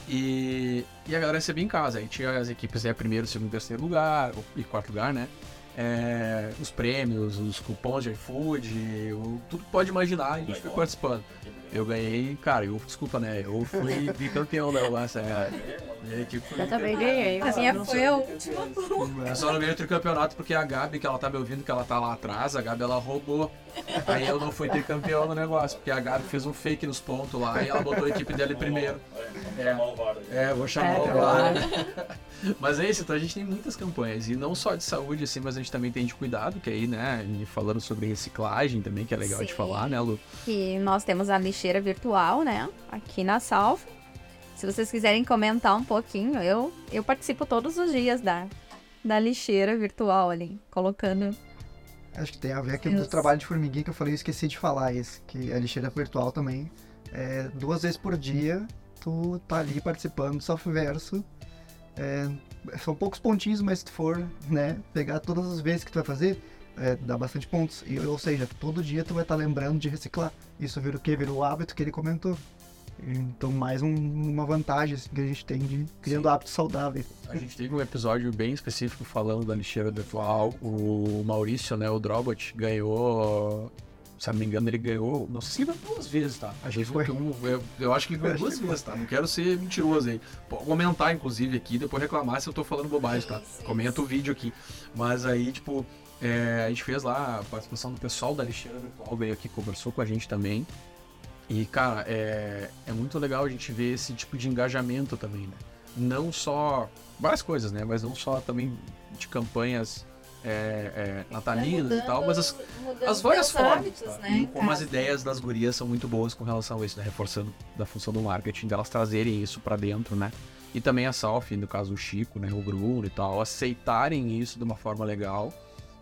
E, e a galera recebia em casa. Aí tinha as equipes, né, primeiro, segundo, terceiro lugar, e quarto lugar, né? É, os prêmios, os cupons de iFood, o- tudo que pode imaginar, a gente foi participando. Eu ganhei, cara, eu, desculpa, né? Eu fui bicampeão da negócio. É, e, tipo, Eu também ganhei. A minha foi a última. Eu só não ganhei o tricampeonato porque a Gabi, que ela tá me ouvindo, que ela tá lá atrás, a Gabi ela roubou. Aí eu não fui tricampeão no negócio, porque a Gabi fez um fake nos pontos lá e ela botou a equipe dele primeiro. É, vou chamar É, o. VAR. Mas é isso, então a gente tem muitas campanhas, e não só de saúde, assim, mas a gente também tem de cuidado, que aí, né, e falando sobre reciclagem também, que é legal de Sim. falar, né, Lu? que nós temos a lixeira virtual, né? Aqui na Salve. Se vocês quiserem comentar um pouquinho, eu, eu participo todos os dias da, da lixeira virtual ali, colocando. Acho que tem a ver aqui com o Isso. trabalho de formiguinha que eu falei, eu esqueci de falar esse, que a lixeira virtual também. É, duas vezes por dia, tu tá ali participando do Selfverso. É, são poucos pontinhos, mas se tu for, né, pegar todas as vezes que tu vai fazer, é, dá bastante pontos. E, ou seja, todo dia tu vai estar lembrando de reciclar. Isso vira o quê? Vira o hábito que ele comentou. Então, mais um- uma vantagem assim, que a gente tem de criando hábitos saudáveis. A gente teve um episódio bem específico falando da lixeira virtual. O Maurício, né, o Drobot, ganhou. Se eu não me engano, ele ganhou. Não sei se ganhou duas vezes, tá? A gente Foi. um- eu, eu acho que ganhou duas vezes, tá? Não quero ser mentiroso aí. Pode comentar, inclusive, aqui e depois reclamar se eu tô falando bobagem, tá? Comenta o vídeo aqui. Mas aí, tipo, é, a gente fez lá a participação do pessoal da lixeira virtual, veio aqui, conversou com a gente também. E, cara, é, é muito legal a gente ver esse tipo de engajamento também, né? Não só. Várias coisas, né? Mas não só também de campanhas é, é, natalinas e tal, mas as, as várias formas. tá? né, E como as ideias das gurias são muito boas com relação a isso, né? Reforçando da função do marketing, delas trazerem isso pra dentro, né? E também a Salf, no caso o Chico, né? O Bruno e tal, aceitarem isso de uma forma legal.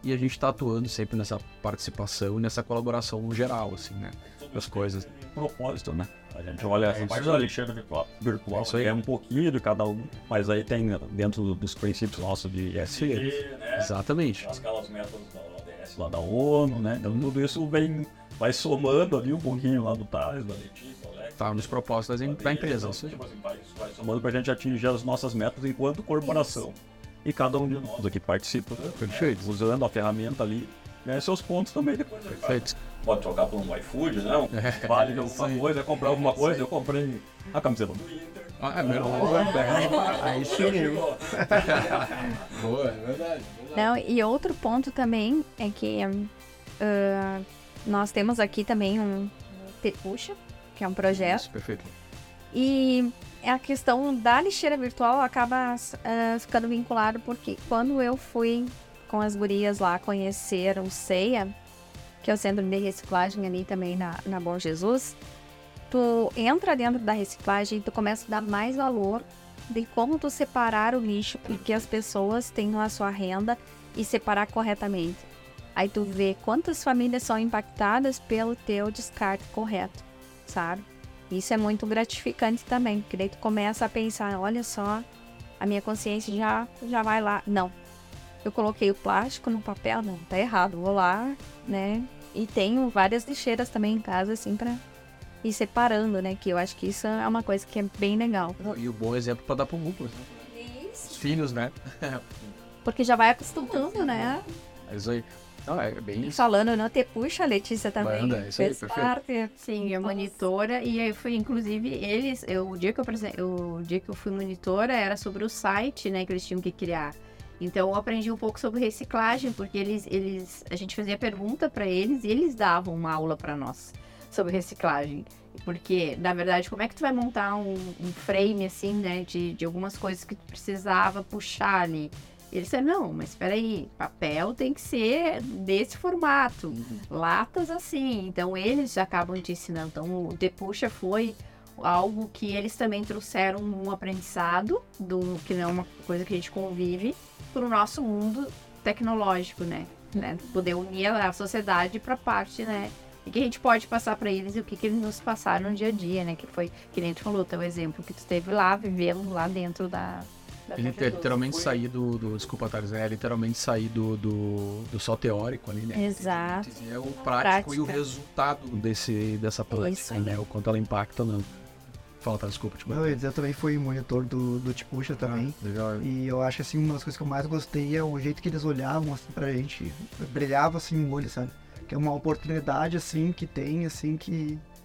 E a gente tá atuando sempre nessa participação e nessa colaboração no geral, assim, né? Das coisas. propósito, né? A gente olha essa parte da lixeira virtual, virtual Isso aí. é um pouquinho de cada um, mas aí tem dentro dos princípios nossos de ESG, né? Exatamente. Aquelas metas da ODS lá da ONU, né? Então tudo isso vem, vai somando ali um pouquinho lá do Thales, da Letícia. Tá nos propósitos da, da empresa. Aí. Tipo assim, vai, vai somando pra gente atingir as nossas metas enquanto corporação. E cada um de nós aqui participa, né? Perfeito. usando a ferramenta ali, ganha seus pontos também depois. né? Perfeito. Pode trocar por um iFood, né? Um É, vale de alguma aí. coisa, comprar alguma coisa, eu comprei a camiseta do Inter. Ah, é melhor. Aí sim, eu- Boa, é verdade. Não, e outro ponto também é que ah, nós temos aqui também um Tepuxa, que é um projeto. Isso, perfeito. E a questão da lixeira virtual acaba ah, ficando vinculado porque quando eu fui com as gurias lá conhecer o CEIA, que é o Centro de Reciclagem ali também na, na Bom Jesus, tu entra dentro da reciclagem e tu começa a dar mais valor de como tu separar o lixo e que as pessoas tenham a sua renda e separar corretamente. Aí tu vê quantas famílias são impactadas pelo teu descarte correto, sabe? Isso é muito gratificante também, porque daí tu começa a pensar, olha só, a minha consciência já, já vai lá. Não, eu coloquei o plástico no papel, não, tá errado, vou lá, né? E tenho várias lixeiras também em casa, assim, pra ir separando, né? Que eu acho que isso é uma coisa que é bem legal. E o bom exemplo pra dar pro Lucas, né? Os filhos, né? Porque já vai acostumando, né? É isso aí. Não, é bem E isso. falando no Te Puxa, a Letícia também Banda, isso aí, fez perfeito. parte. Sim, é monitora e aí foi inclusive eles, eu, o dia que eu o dia que eu fui monitora era sobre o site, né, que eles tinham que criar. Então eu aprendi um pouco sobre reciclagem, porque eles eles a gente fazia pergunta para eles e eles davam uma aula para nós sobre reciclagem. Porque, na verdade, como é que tu vai montar um, um frame assim, né, de, de algumas coisas que tu precisava puxar ali? E eles disseram, não, mas espera aí, papel tem que ser desse formato latas assim. Então eles acabam te ensinando. Então o Depuxa foi algo que eles também trouxeram um aprendizado do que não é uma coisa que a gente convive para o nosso mundo tecnológico, né? né? Poder unir a sociedade para parte, né? E que a gente pode passar para eles e o que, que eles nos passaram no dia a dia, né? Que foi, que nem tu falou, teu exemplo que tu teve lá, vivendo lá dentro da. Conjuntura. literalmente sair do, do. Desculpa, Thales, é literalmente sair do, do, do só teórico ali, né? Exato. É o prático e o Prática. resultado desse, dessa prática, né? O quanto ela impacta ou não. Fala, tá, desculpa, te Não, eu eu também fui monitor do, do Tipuxa também. Legal. E eu acho assim, uma das coisas que eu mais gostei é o jeito que eles olhavam assim pra gente. Brilhava assim o olho, sabe? Que é uma oportunidade assim que tem, assim, que. Tipo,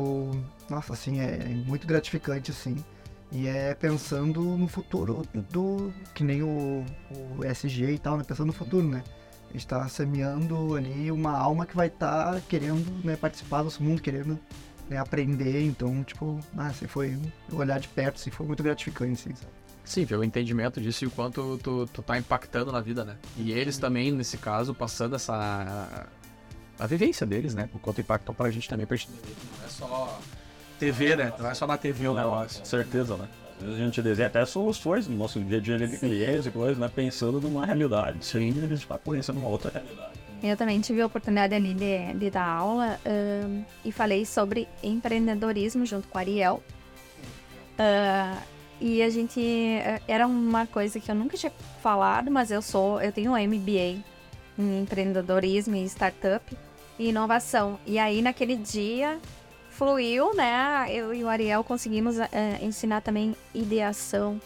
tipo, nossa, assim, é muito gratificante, assim. E é pensando no futuro do. que nem o, o SG e tal, né? Pensando no futuro, né? A gente tá semeando ali uma alma que vai estar tá querendo né, participar do nosso mundo, querendo né, aprender. Então, tipo, ah, assim, foi olhar de perto, assim, foi muito gratificante, assim, sabe? Sim, ver o entendimento disso e o quanto tu, tu tá impactando na vida, né? E eles também, nesse caso, passando essa. a vivência deles, né? O quanto impactam pra gente também, pra gente não é só TV, né? Não é só na TV o negócio. Certeza, né? Às vezes a gente desenha até soluções no nosso dia a dia de clientes e coisas, né? Pensando numa realidade. Sim, a gente está conhecendo uma outra realidade. Eu também tive a oportunidade ali de, de dar aula um, e falei sobre empreendedorismo junto com a Ariel. Uh, e a gente eh, era uma coisa que eu nunca tinha falado, mas eu sou, eu tenho um MBA em empreendedorismo e startup e inovação. E aí naquele dia fluiu, né? Eu e o Ariel conseguimos uh, ensinar também ideação,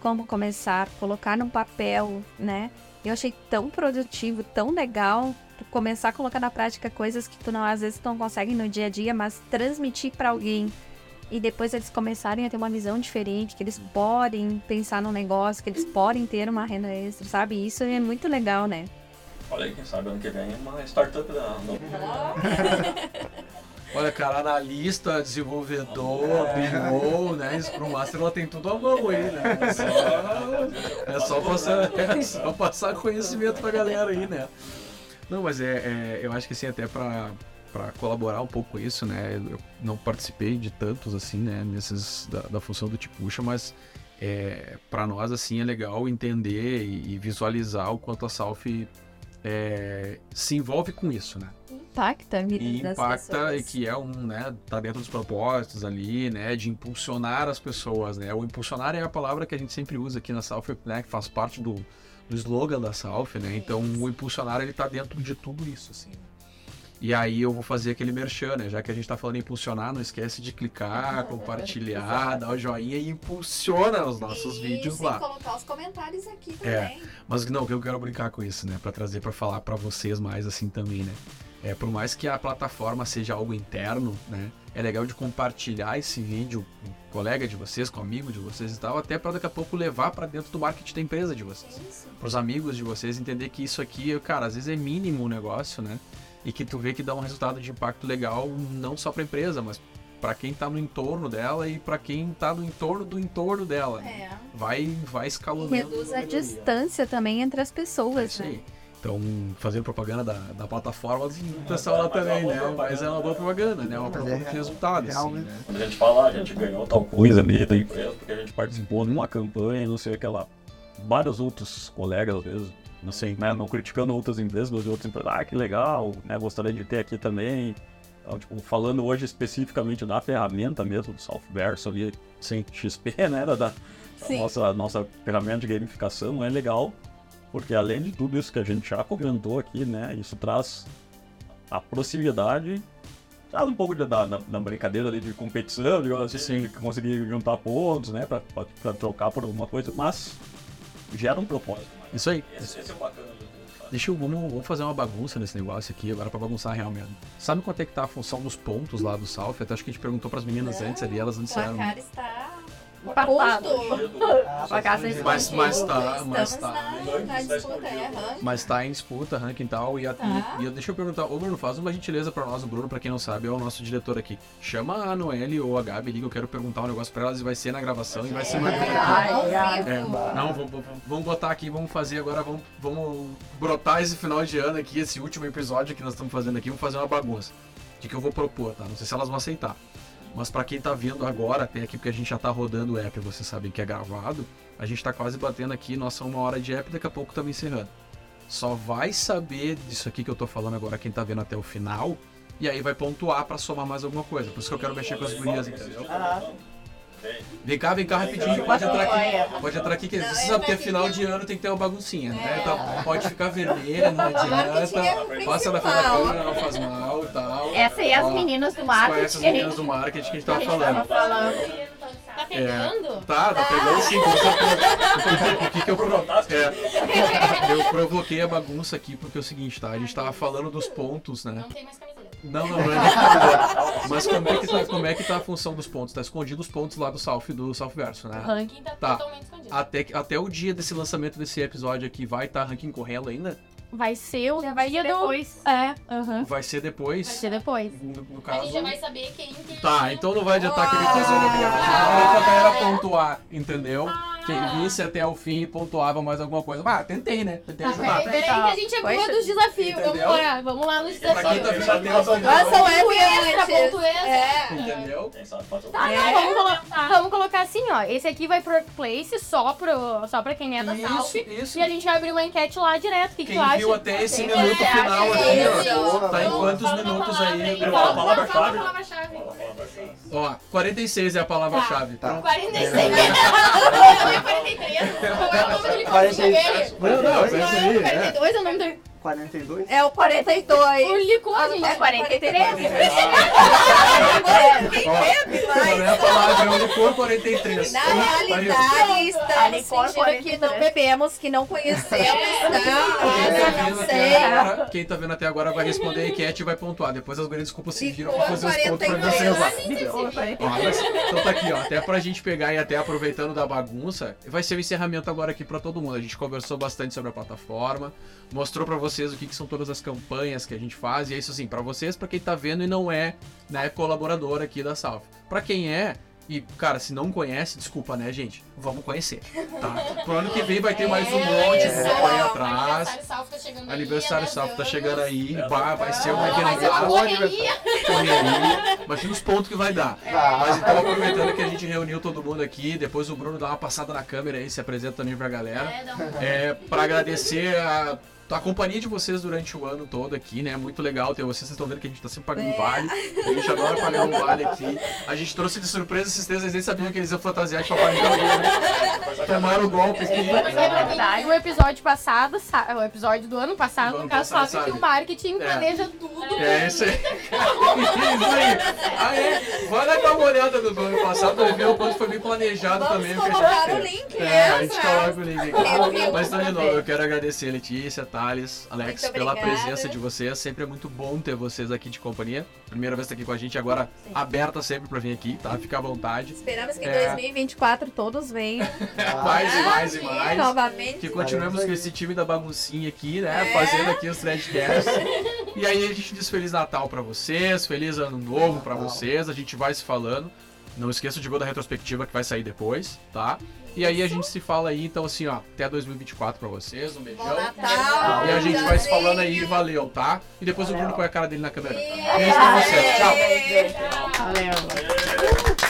como começar, colocar no papel, né? Eu achei tão produtivo, tão legal começar a colocar na prática coisas que tu não às vezes não consegue no dia a dia, mas transmitir para alguém e depois eles começarem a ter uma visão diferente, que eles podem pensar no negócio, que eles podem ter uma renda extra, sabe? Isso é muito legal, né? Olha aí, quem sabe ano que vem uma startup da. Olha, cara, analista, desenvolvedor, PMO, né? Scrum Master, ela tem tudo à mão aí, né? É só, é só, passar, é só passar conhecimento pra galera aí, né? Não, mas é, é eu acho que assim, até pra, pra colaborar um pouco com isso, né? Eu não participei de tantos, assim, né? Nesses, da, da função do Tipuxa, mas é, para nós, assim, é legal entender e, e visualizar o quanto a Salf é, se envolve com isso, né? impacta a vida e das impacta pessoas. e que é um, né, tá dentro dos propósitos ali, né, de impulsionar as pessoas, né? O impulsionar é a palavra que a gente sempre usa aqui na Salf, né, que faz parte do, do slogan da Salf, né? Então, o impulsionar ele tá dentro de tudo isso, assim. E aí eu vou fazer aquele merchan, né? Já que a gente tá falando em impulsionar, não esquece de clicar, compartilhar, dar o joinha e impulsiona os nossos Isso, vídeos e lá. colocar os comentários aqui É. também. Mas não, que eu quero brincar com isso, né? Pra trazer pra falar pra vocês mais assim também, né? É, por mais que a plataforma seja algo interno, né? É legal de compartilhar esse vídeo com um colega de vocês, com um amigo de vocês e tal, até para daqui a pouco levar para dentro do marketing da empresa de vocês. Isso. Para os amigos de vocês entender que isso aqui, cara, às vezes é mínimo o negócio, né? E que tu vê que dá um resultado de impacto legal não só para a empresa, mas para quem tá no entorno dela e para quem tá no entorno do entorno dela. né? É. Vai vai E escalonando. reduz a distância também entre as É pessoas, isso né? Então, fazendo propaganda da, da plataforma, o pessoal lá mas é também, uma né? Mas é uma boa propaganda, né? Uma é propaganda de real- resultados, assim, né? Quando a gente fala, a gente ganhou tal coisa ali da empresa, porque a gente participou numa campanha, não sei o que lá. Vários outros colegas, às vezes, não sei, né, não criticando outras empresas, mas outras empresas, ah, que legal, né, gostaria de ter aqui também. Então, tipo, falando hoje especificamente da ferramenta mesmo, do Softverso ali, sem XP, né, da, da nossa, nossa ferramenta de gamificação, é legal, porque além de tudo isso que a gente já comentou aqui, né, isso traz a proximidade traz um pouco de- da, da, brincadeira ali de competição, digamos assim, de conseguir juntar pontos, né, pra trocar por alguma coisa, mas gera um propósito. Isso aí. Esse, esse é o bacana. do- Deixa eu, vamos, vamos fazer uma bagunça nesse negócio aqui, agora pra bagunçar real mesmo. Sabe quanto é que tá a função dos pontos lá do Salf? Até acho que a gente perguntou pras meninas antes ali, elas não O disseram. placar está Empatado. Mas, mas tá, mas tá. é. Mas tá em disputa, ranking e tal. E, a- Tá. e- e deixa eu perguntar, ô Bruno, faz uma gentileza pra nós. O Bruno, pra quem não sabe, é o nosso diretor aqui. Chama a Noelle ou a Gabi, liga, eu quero perguntar um negócio pra elas e vai ser na gravação e vai ser. Ao É, não, vamos, vamos- vamos botar aqui, vamos fazer agora, vamos, vamos brotar esse final de ano aqui, esse último episódio que nós estamos fazendo aqui, vamos fazer uma bagunça. De que eu vou propor, tá? Não sei se elas vão aceitar. Mas pra quem tá vindo agora, até aqui, porque a gente já tá rodando o app, vocês sabem que é gravado, a gente tá quase batendo aqui, nossa uma hora de app, daqui a pouco estamos encerrando. Só vai saber disso aqui que eu tô falando agora quem tá vendo até o final, e aí vai pontuar pra somar mais alguma coisa. Por isso que eu quero mexer com as gurias, entendeu? Vem cá, vem cá rapidinho, pode entrar aqui. Pode entrar aqui, que você é sabe que é final de ano tem que ter uma baguncinha, né? É. Então, pode ficar vermelha, não é adianta. Passa na frente da câmera, não faz mal e tal. Essa aí é as meninas do Vocês marketing. conhecem as que a meninas gente- do marketing que a gente tava falando. Tá pegando? Tá, tá pegando sim. O que que eu pro- é, Eu provoquei a bagunça aqui porque é o seguinte, tá? A gente tava falando dos pontos, né? Não tem mais camiseta. Não, não, não nem Mas como é, que tá, como é que tá a função dos pontos? Tá escondido os pontos lá do South do South Verso, O né? ranking tá, Tá. totalmente escondido. Até, que- até o dia desse lançamento desse episódio aqui, vai estar ranking correndo ainda? Vai ser o Já vai dia ser do... depois. É, aham. Vai ser depois? Vai ser depois. No, no A caso. gente já vai saber quem que... Tá, então não vai adiantar Ah. fazer o Não pra galera pontuar, entendeu? Quem visse até o fim e pontuava mais alguma coisa. Ah, tentei, né? Tentei Tá, ajudar. peraí, peraí que a gente é boa Poxa. dos desafios. Vamos lá, vamos lá nos Pra quem tá desafios. vendo até o final, Façam Ponto extra, ponto extra. É. entendeu? Quem Tá, É. não, vamos, colo- vamos colocar assim, ó. Esse aqui vai pro Workplace só, pro, só pra quem é da Isso, Salf. isso. E a gente vai abrir uma enquete lá direto. O que, que Quem tu acha? viu até esse Quem minuto acha final que aqui, é ó. Tá em Vamos, quantos minutos aí? Fala a palavra-chave. Ó, 46 é a palavra-chave. Tá. Pronto. 46. Não é 43? Qual é o nome de 46. Não, não. É. 42 é o nome do... 42? É o 42. O licor. É 43. Ó, qual é a palavra? É o licor 43. Na realidade, estamos sentindo que não 43. bebemos, que não conhecemos, Quem vendo Não até sei. agora, quem tá vendo até agora vai responder a enquete e vai pontuar. Depois as gurias desculpa se viram pra fazer os pontos pra 43. vocês lá. Então tá aqui, ó. Até pra gente pegar e até aproveitando da bagunça, vai ser o encerramento agora aqui pra todo mundo. A gente conversou bastante sobre a plataforma, mostrou pra vocês o que, que são todas as campanhas que a gente faz. E é isso assim, pra vocês, pra quem tá vendo e não é né, colaborador aqui da Salve. Pra quem é, e cara, se não conhece, desculpa, né, gente? Vamos conhecer, tá? Pro ano que vem vai ter mais um monte de campanha atrás. Aniversário Salvo tá chegando aí. Aniversário é Salvo tá 10 chegando aí, vai, vai ser uma Vai ser uma correria. correria. Imagina os pontos que vai dar. Mas então, aproveitando que a gente reuniu todo mundo aqui, depois o Bruno dá uma passada na câmera aí, se apresenta também pra galera. É, dá um- É, pra agradecer a, a companhia de vocês durante o ano todo aqui, né? Muito legal ter vocês. Vocês estão vendo que a gente tá sempre pagando vale. A gente adora pagar um vale aqui. A gente trouxe de surpresa esses três, eles nem sabiam que eles iam fantasiar de Papai Noel. né? Tomaram o golpe aqui. E o episódio passado, sa- o episódio do ano passado, Do no ano caso, passado, sabe que o marketing É. planeja tudo. É. Isso aí. Ah, é. Vai lá dar uma olhada no ano passado pra ver o quanto foi bem planejado Vamos também. a colocar gente o link, É, a gente coloca o link aqui. Review Mas então, de novo, eu quero agradecer Letícia, Thales, Alex, Muito pela obrigada. presença de vocês. Sempre é muito bom ter vocês aqui de companhia. Primeira vez que tá aqui com a gente, agora aberta sempre pra vir aqui, tá? Fica à vontade. Esperamos que em É. 2024 todos venham Mais e mais e mais. novamente. Que continuemos com esse time da baguncinha aqui, né? É. Fazendo aqui os threadcasts. e aí a gente diz Feliz Natal pra vocês, Feliz Ano Novo pra Natal. vocês. A gente vai se falando. Não esqueça de ver da retrospectiva que vai sair depois, tá? E aí a gente se fala aí, então assim, ó, até 2024 pra vocês. Um beijão. Bom Natal. E a gente vai se falando aí, valeu, tá? E depois o Bruno põe a cara dele na câmera. Beijo pra vocês, tchau. Valeu.